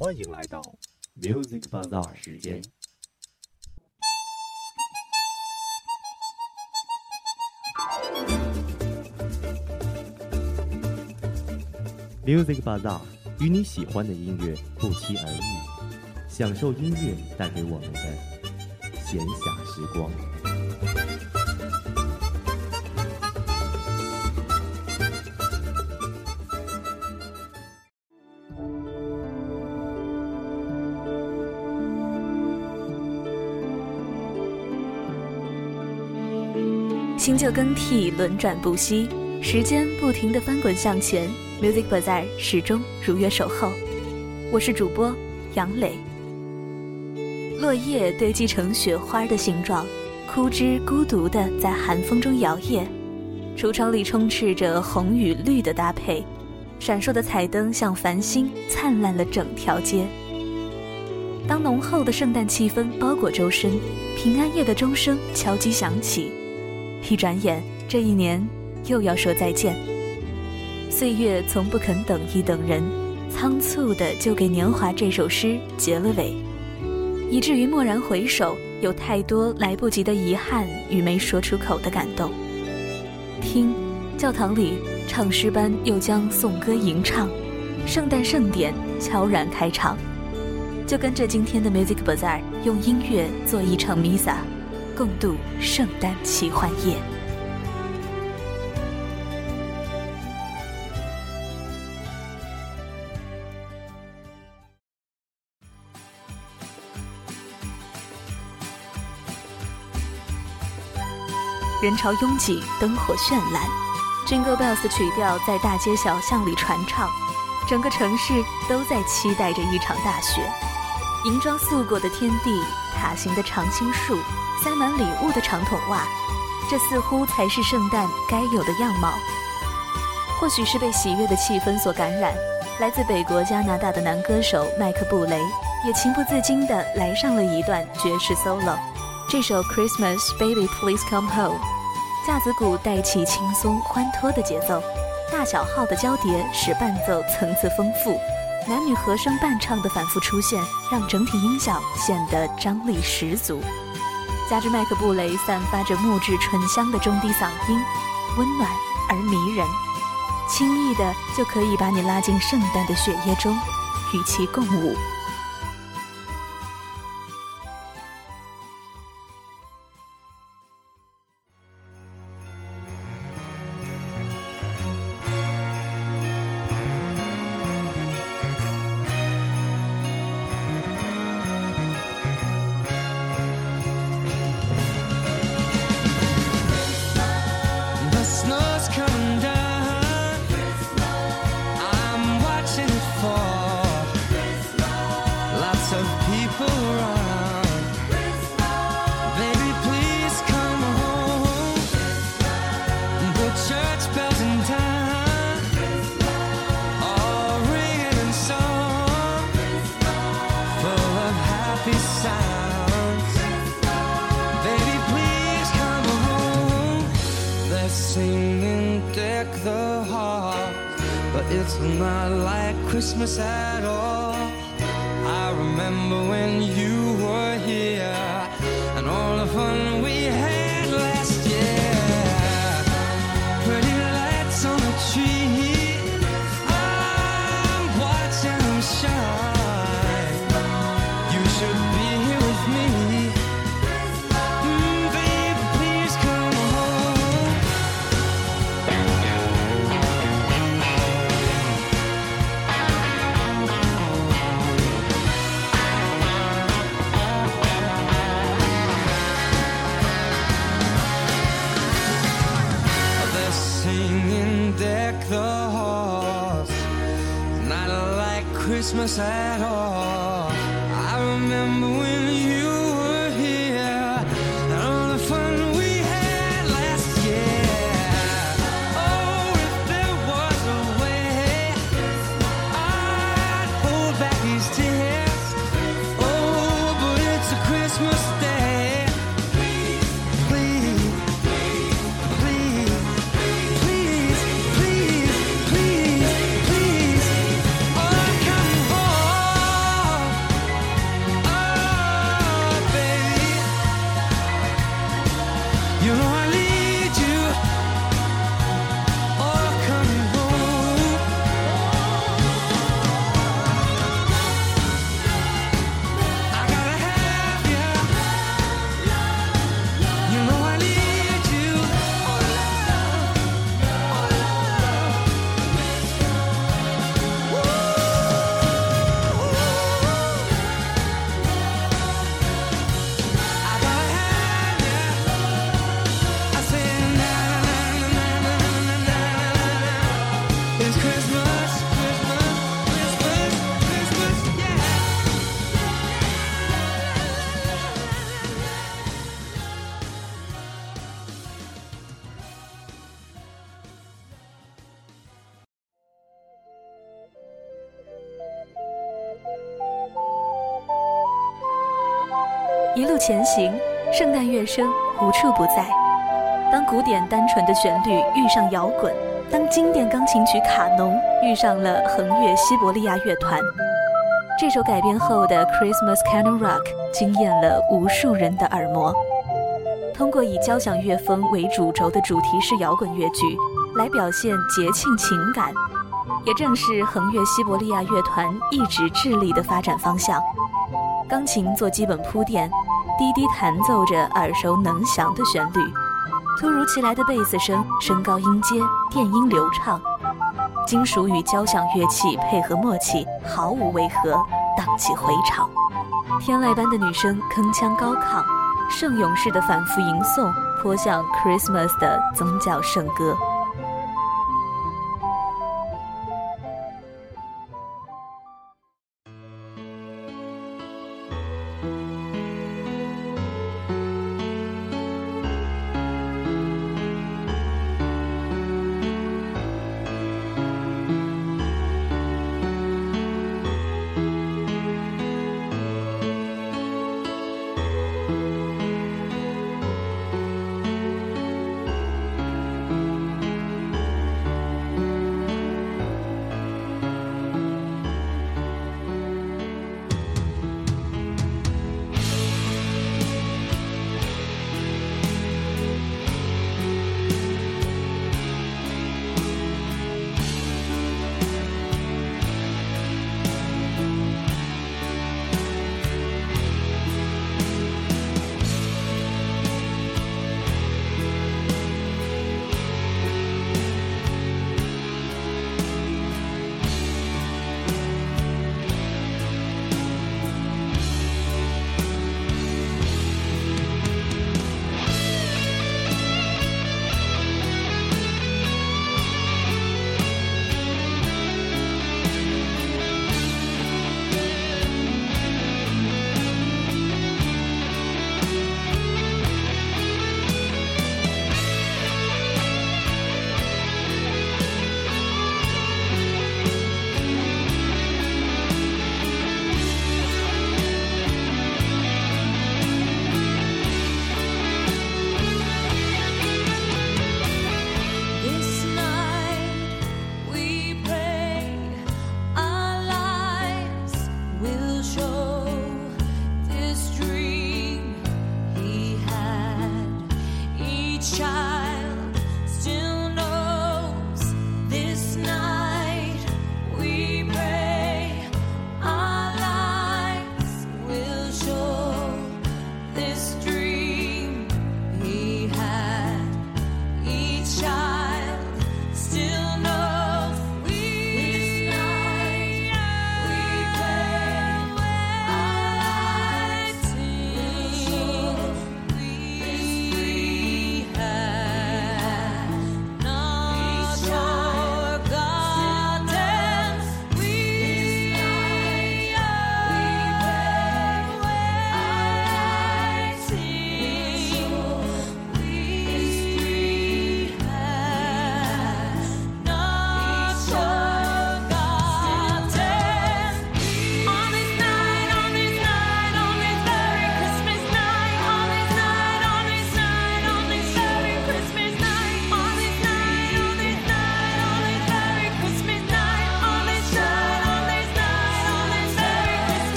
欢迎来到 Music Bazaar 时间。Music Bazaar 与你喜欢的音乐不期而遇，享受音乐带给我们的闲暇时光。旧更替，轮转不息，时间不停的翻滚向前。Music Bar z a a 始终如约守候。我是主播杨磊。落叶堆积成雪花的形状，枯枝孤独的在寒风中摇曳。橱窗里充斥着红与绿的搭配，闪烁的彩灯像繁星，灿烂了整条街。当浓厚的圣诞气氛包裹周身，平安夜的钟声敲击响起。一转眼，这一年又要说再见。岁月从不肯等一等人，仓促的就给《年华》这首诗结了尾，以至于蓦然回首，有太多来不及的遗憾与没说出口的感动。听，教堂里唱诗班又将颂歌吟唱，圣诞盛典悄然开场。就跟着今天的 Music Bazaar，用音乐做一场弥撒。共度圣诞奇幻夜，人潮拥挤，灯火绚烂，Jingle Bells 曲调在大街小巷里传唱，整个城市都在期待着一场大雪，银装素裹的天地，塔形的常青树。塞满礼物的长筒袜，这似乎才是圣诞该有的样貌。或许是被喜悦的气氛所感染，来自北国加拿大的男歌手麦克布雷也情不自禁地来上了一段爵士 solo。这首《Christmas Baby Please Come Home》，架子鼓带起轻松欢脱的节奏，大小号的交叠使伴奏层次丰富，男女和声伴唱的反复出现让整体音响显得张力十足。加之麦克布雷散发着木质醇香的中低嗓音，温暖而迷人，轻易的就可以把你拉进圣诞的血液中，与其共舞。It's not like Christmas at all. I remember when you Christmas at home. 前行，圣诞乐声无处不在。当古典单纯的旋律遇上摇滚，当经典钢琴曲《卡农》遇上了横越西伯利亚乐团，这首改编后的《Christmas Canon Rock》惊艳了无数人的耳膜。通过以交响乐风为主轴的主题式摇滚乐剧，来表现节庆情感，也正是横越西伯利亚乐团一直致力的发展方向。钢琴做基本铺垫。滴滴弹奏着耳熟能详的旋律，突如其来的贝斯声升高音阶，电音流畅，金属与交响乐器配合默契，毫无违和，荡气回肠。天籁般的女声铿锵高亢，圣咏式的反复吟诵，颇像 Christmas 的宗教圣歌。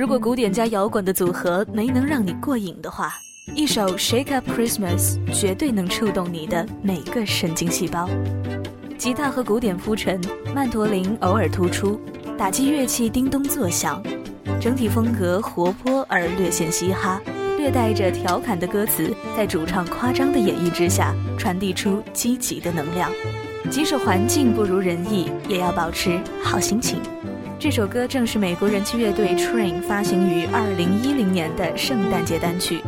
如果古典加摇滚的组合没能让你过瘾的话，一首《Shake Up Christmas》绝对能触动你的每个神经细胞。吉他和古典铺陈，曼陀林偶尔突出，打击乐器叮咚作响，整体风格活泼而略显嘻哈，略带着调侃的歌词，在主唱夸张的演绎之下，传递出积极的能量。即使环境不如人意，也要保持好心情。这首歌正是美国人气乐队 Train 发行于二零一零年的圣诞节单曲。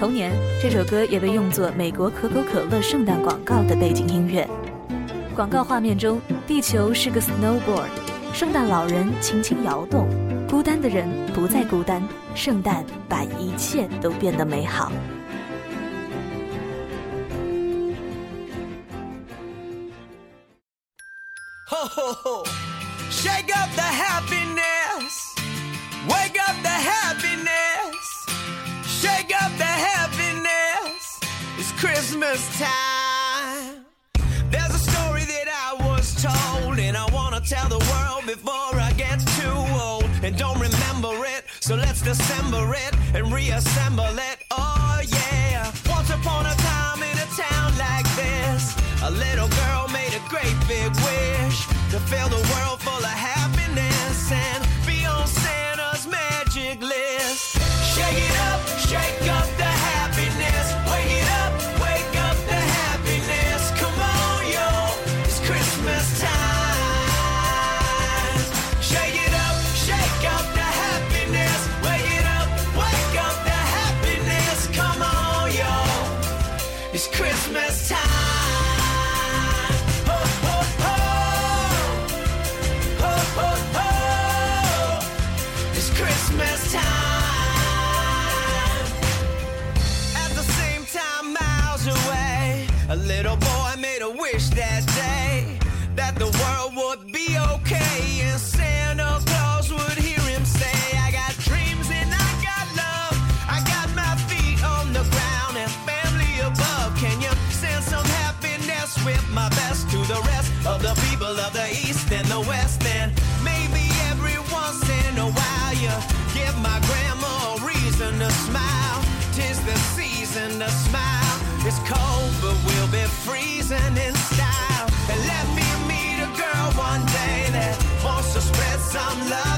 同年，这首歌也被用作美国可口可乐圣诞广告的背景音乐。广告画面中，地球是个 snowboard，圣诞老人轻轻摇动，孤单的人不再孤单，圣诞把一切都变得美好。first time. There's a story that I was told, and I wanna tell the world before I get too old and don't remember it. So let's dissemble it and reassemble it. Oh yeah. Once upon a time in a town like this, a little girl made a great big wish to fill the world I'm loved.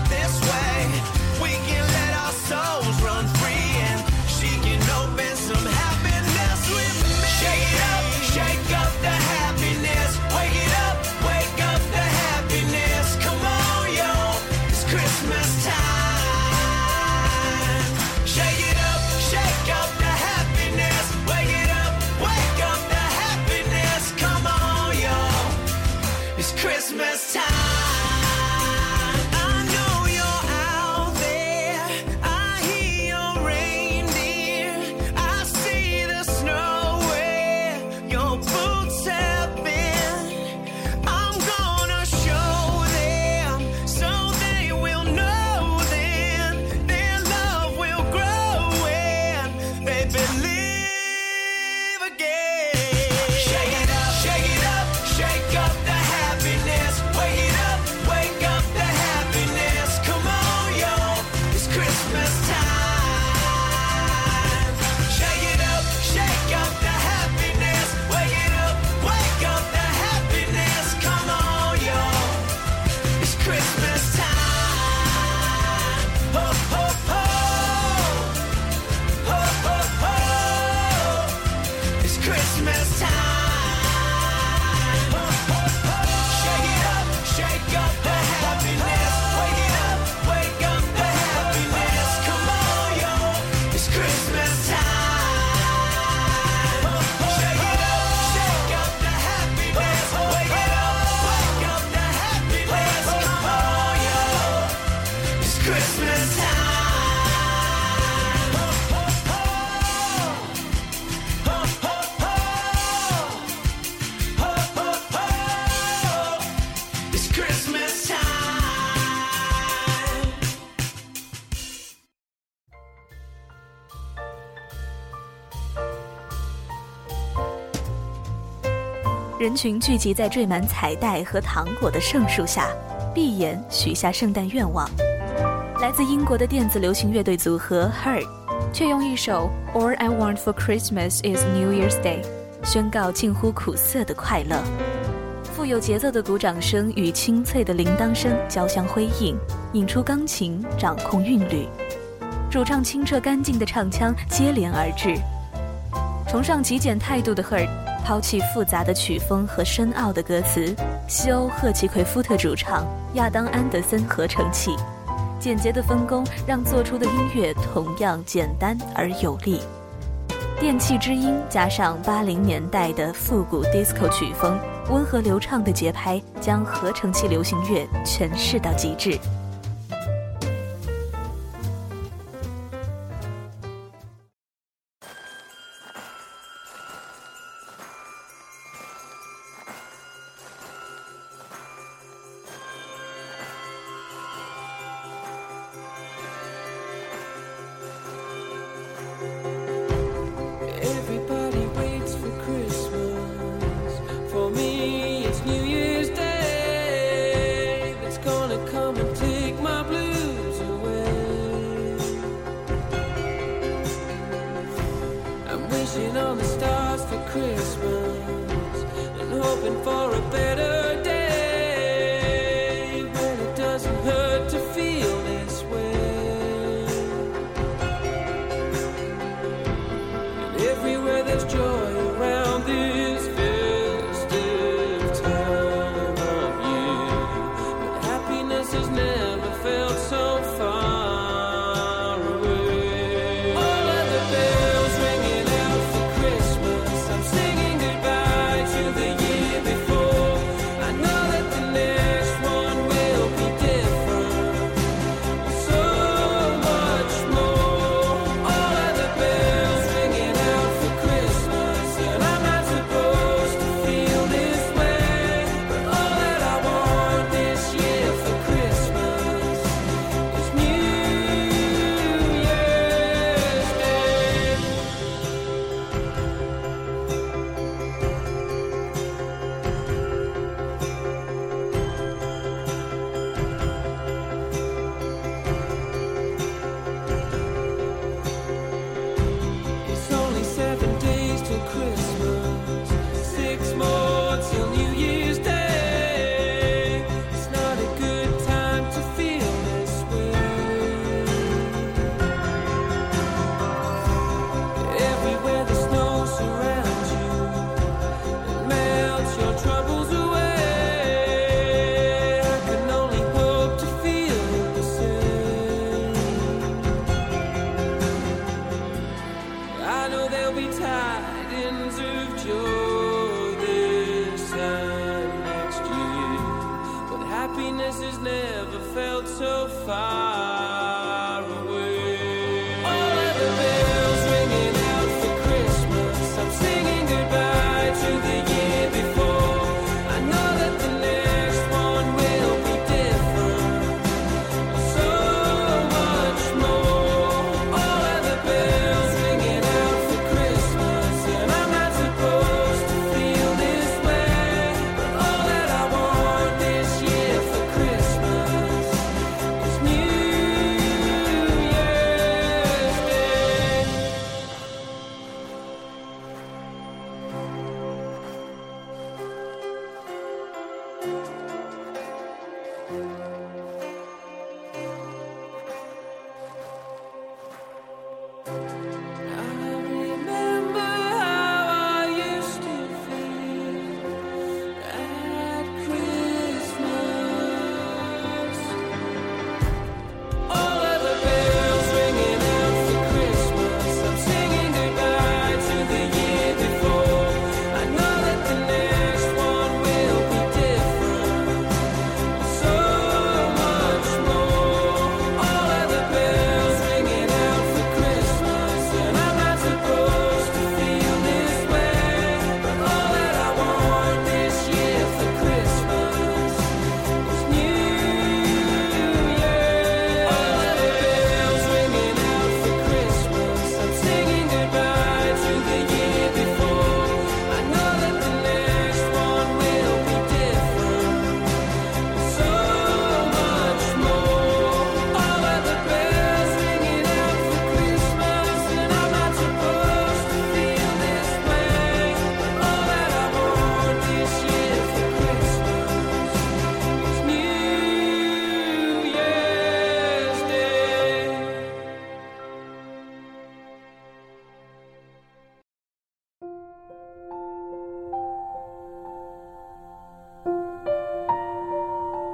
群聚集在缀满彩带和糖果的圣树下，闭眼许下圣诞愿望。来自英国的电子流行乐队组合 Hurt，却用一首《All I Want for Christmas Is New Year's Day》宣告近乎苦涩的快乐。富有节奏的鼓掌声与清脆的铃铛声交相辉映，引出钢琴掌控韵律，主唱清澈干净的唱腔接连而至。崇尚极简态度的 Hurt。抛弃复杂的曲风和深奥的歌词，西欧赫奇奎夫特主唱，亚当安德森合成器，简洁的分工让做出的音乐同样简单而有力。电器之音加上八零年代的复古 disco 曲风，温和流畅的节拍将合成器流行乐诠释到极致。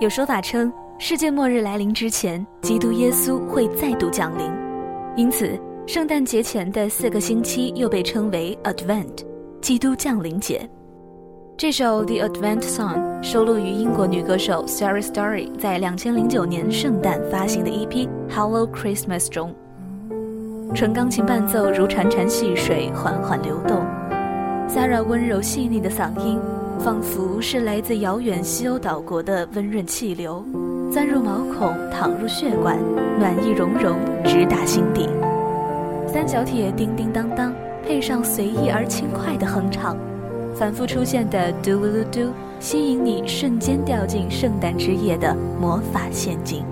有说法称，世界末日来临之前，基督耶稣会再度降临，因此圣诞节前的四个星期又被称为 Advent（ 基督降临节）。这首《The Advent Song》收录于英国女歌手 Sarah Story 在2009年圣诞发行的 EP《Hello Christmas》中。纯钢琴伴奏如潺潺细水缓缓流动，Sarah 温柔细腻的嗓音。仿佛是来自遥远西欧岛国的温润气流，钻入毛孔，淌入血管，暖意融融，直达心底。三角铁叮叮当当，配上随意而轻快的哼唱，反复出现的嘟噜噜嘟，吸引你瞬间掉进圣诞之夜的魔法陷阱。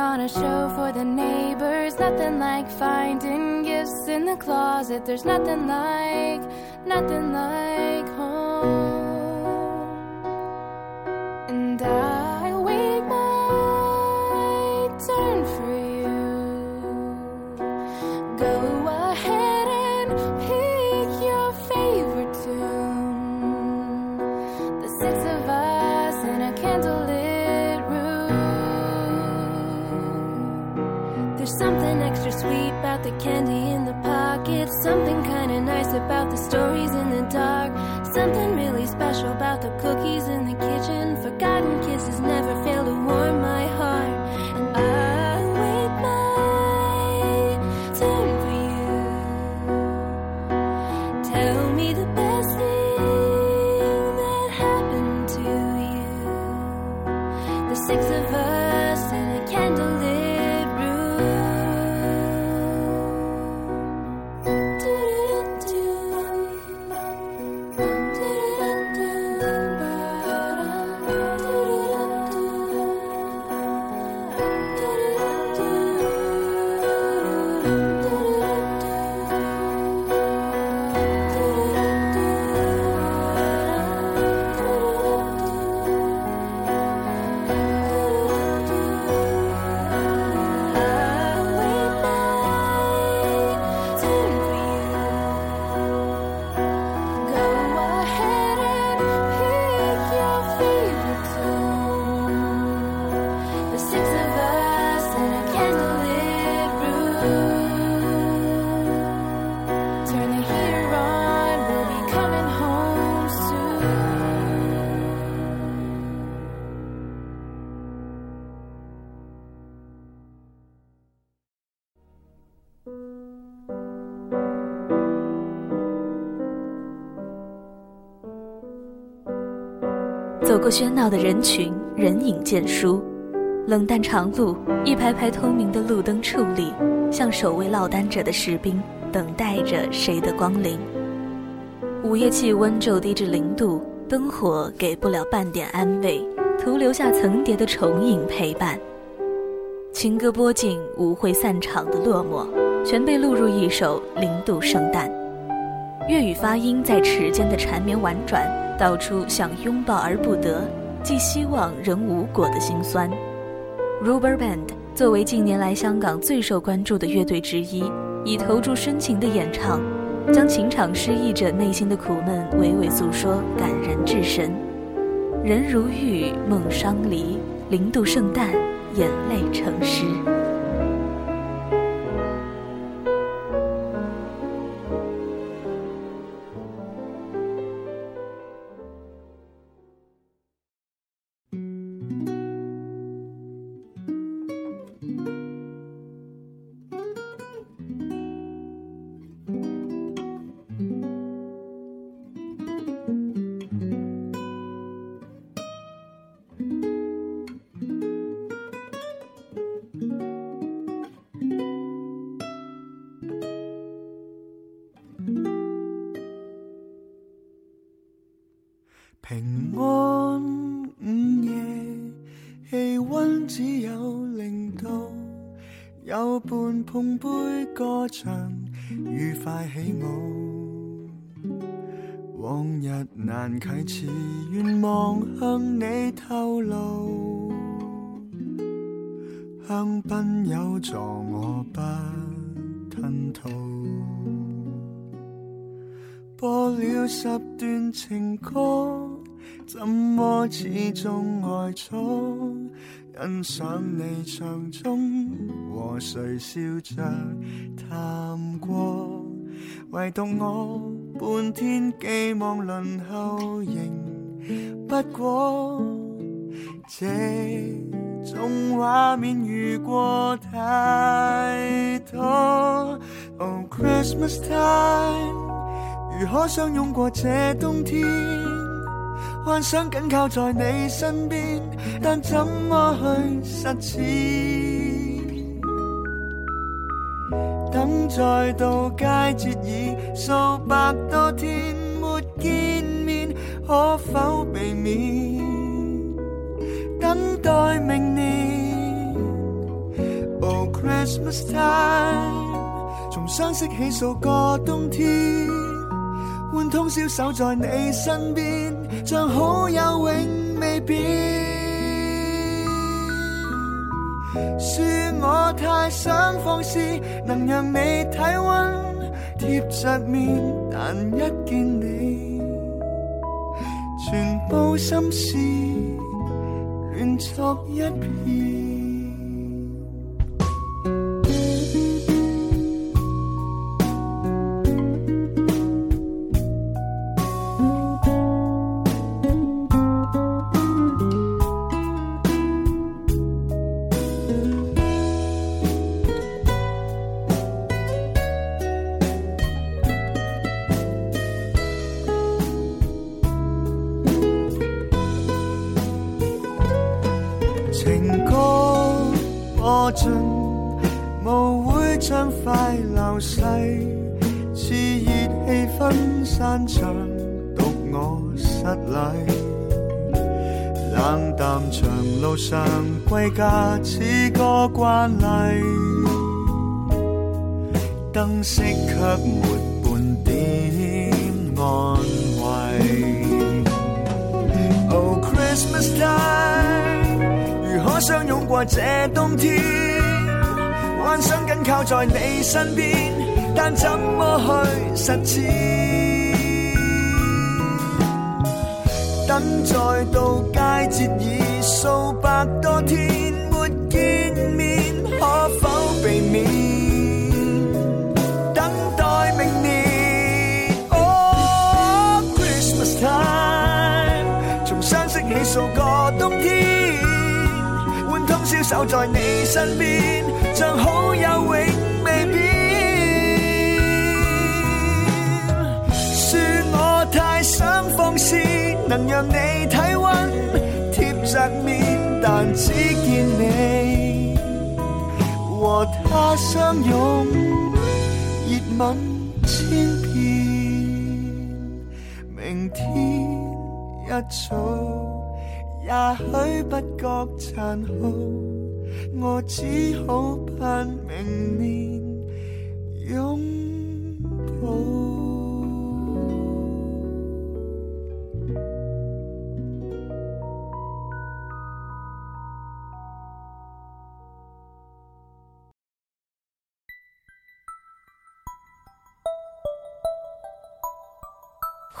on a show for the neighbors. Nothing like finding gifts in the closet. There's nothing like, nothing like home. And I. 过喧闹的人群，人影渐疏，冷淡长路，一排排通明的路灯矗立，像守卫落单者的士兵，等待着谁的光临。午夜气温骤低至零度，灯火给不了半点安慰，徒留下层叠的重影陪伴。情歌播尽，舞会散场的落寞，全被录入一首《零度圣诞》。粤语发音在齿间的缠绵婉转。道出想拥抱而不得，寄希望仍无果的心酸。Rubberband 作为近年来香港最受关注的乐队之一，以投注深情的演唱，将情场失意者内心的苦闷娓娓诉说，感人至深。人如玉，梦伤离，零度圣诞，眼泪成诗。怎么始终爱错？欣赏你唱中和谁笑着谈过？唯独我半天寄望轮候仍不过这种画面遇过太多。Oh Christmas time，如可相拥过这冬天。幻想紧靠在你身边，但怎么去实践？等再度佳节已数百多天没见面，可否避免？等待明年。Oh Christmas time，从相识起数个冬天。换通宵守在你身边，像好友永未变。恕我太想放肆，能让你体温贴着面，但一见你，全部心思乱作一片。到佳节已数百多天没见面，可否避免？等待明年。o Christmas time，从相识起数个冬天，换通宵守在你身边，像好友永未变。算我太想放肆，能让你睇。侧面，但只见你和他相拥，热吻千遍。明天一早，也许不觉残酷，我只好盼明年拥抱。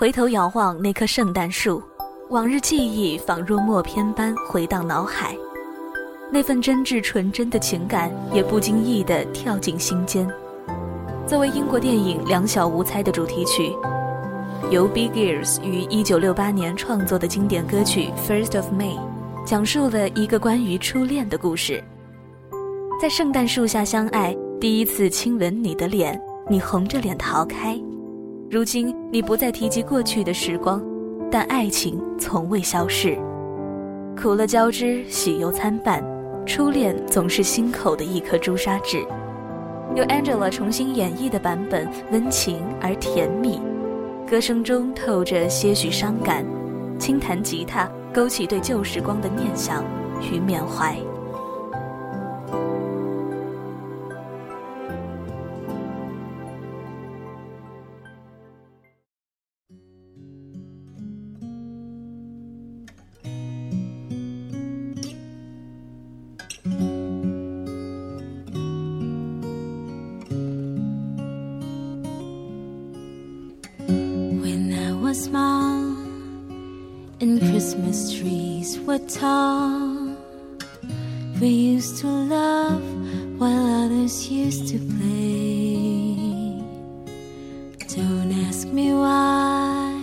回头遥望那棵圣诞树，往日记忆仿若默片般回荡脑海，那份真挚纯真的情感也不经意的跳进心间。作为英国电影《两小无猜》的主题曲，由 Bears i g 于一九六八年创作的经典歌曲《First of May》，讲述了一个关于初恋的故事。在圣诞树下相爱，第一次亲吻你的脸，你红着脸逃开，如今。你不再提及过去的时光，但爱情从未消逝。苦乐交织，喜忧参半。初恋总是心口的一颗朱砂痣。由 Angela 重新演绎的版本，温情而甜蜜，歌声中透着些许伤感。轻弹吉他，勾起对旧时光的念想与缅怀。Tall. we used to love while others used to play. Don't ask me why,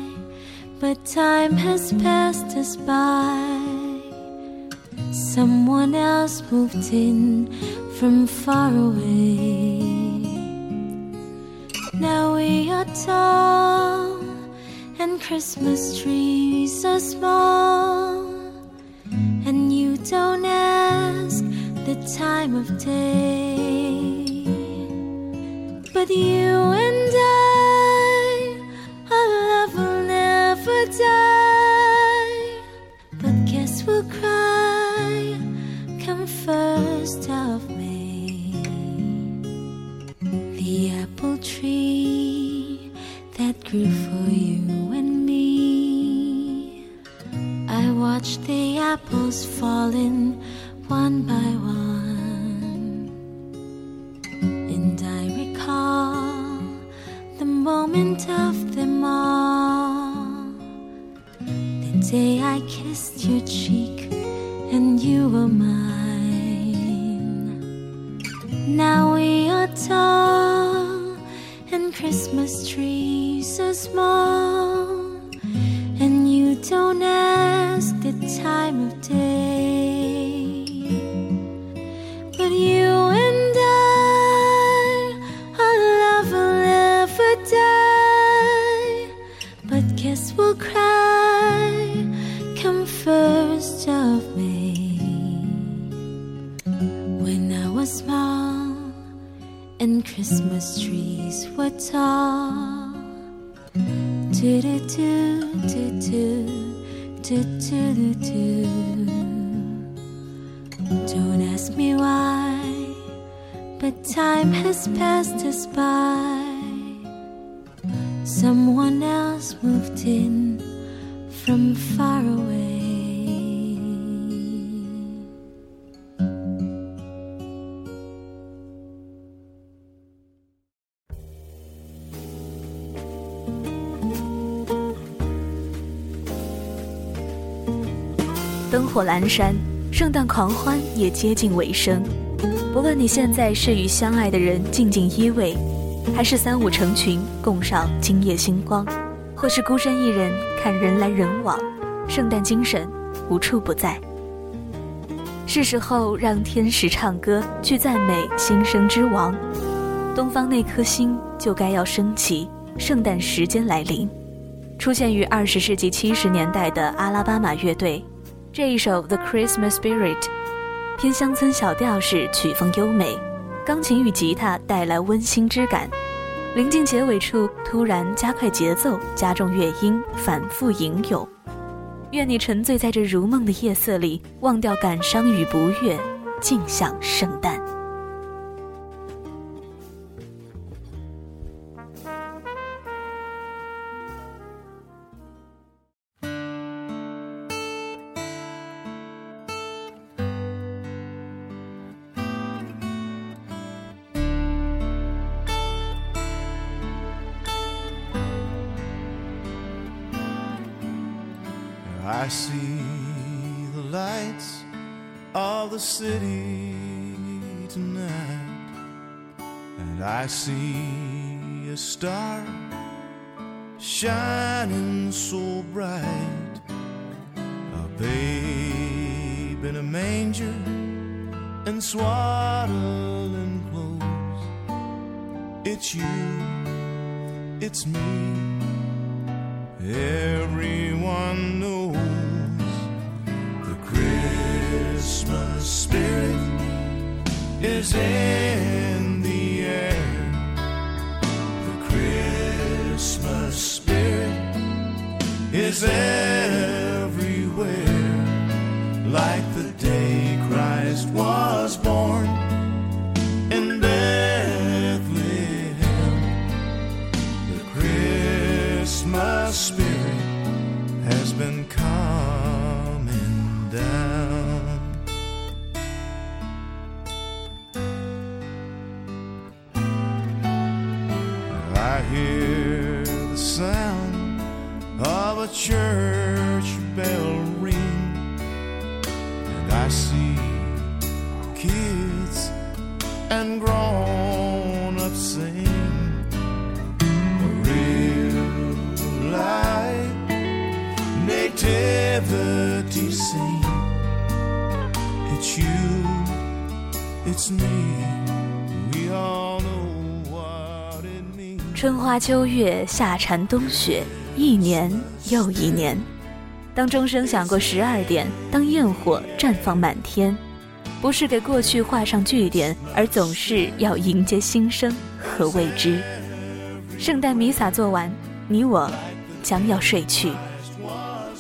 but time has passed us by. Someone else moved in from far away. Now we are tall, and Christmas trees are small. Don't ask the time of day. But you and I, our love will never die. apples falling one by one. And I recall the moment of them all. The day I kissed your cheek and you were mine. Now we are tall and Christmas trees are small. And you don't time of day. passed us by someone else moved in from far away 灯火阑珊圣诞狂欢也接近尾声不论你现在是与相爱的人静静依偎，还是三五成群共赏今夜星光，或是孤身一人看人来人往，圣诞精神无处不在。是时候让天使唱歌去赞美新生之王，东方那颗星就该要升起，圣诞时间来临。出现于二十世纪七十年代的阿拉巴马乐队，这一首《The Christmas Spirit》。偏乡村小调式，曲风优美，钢琴与吉他带来温馨之感。临近结尾处，突然加快节奏，加重乐音，反复吟咏。愿你沉醉在这如梦的夜色里，忘掉感伤与不悦，尽享圣诞。city tonight, and I see a star shining so bright. A babe in a manger and swaddling clothes. It's you, it's me. Everyone knows the Christmas spirit is in the air. The Christmas spirit is everywhere, like the day Christ was. and grown up 春花秋月，夏蝉冬雪，一年又一年。当钟声响过十二点，当焰火绽放满天。不是给过去画上句点，而总是要迎接新生和未知。圣诞弥撒做完，你我将要睡去。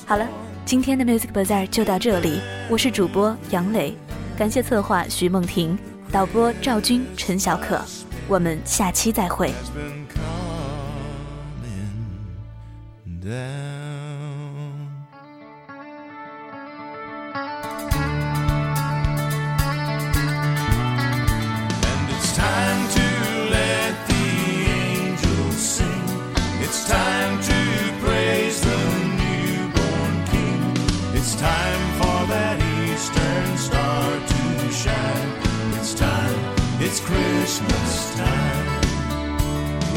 好了，今天的 Music Bazaar 就到这里。我是主播杨磊，感谢策划徐梦婷，导播赵军、陈小可。我们下期再会。It's Christmas time.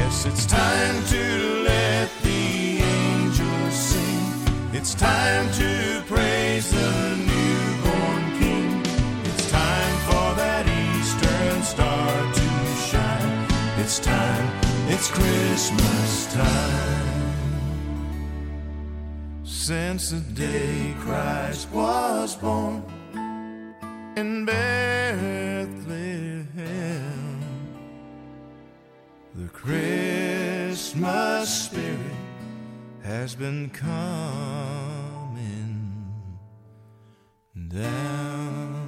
Yes, it's time to let the angels sing. It's time to praise the newborn King. It's time for that eastern star to shine. It's time, it's Christmas time. Since the day Christ was born in Bethlehem Christmas spirit has been coming down.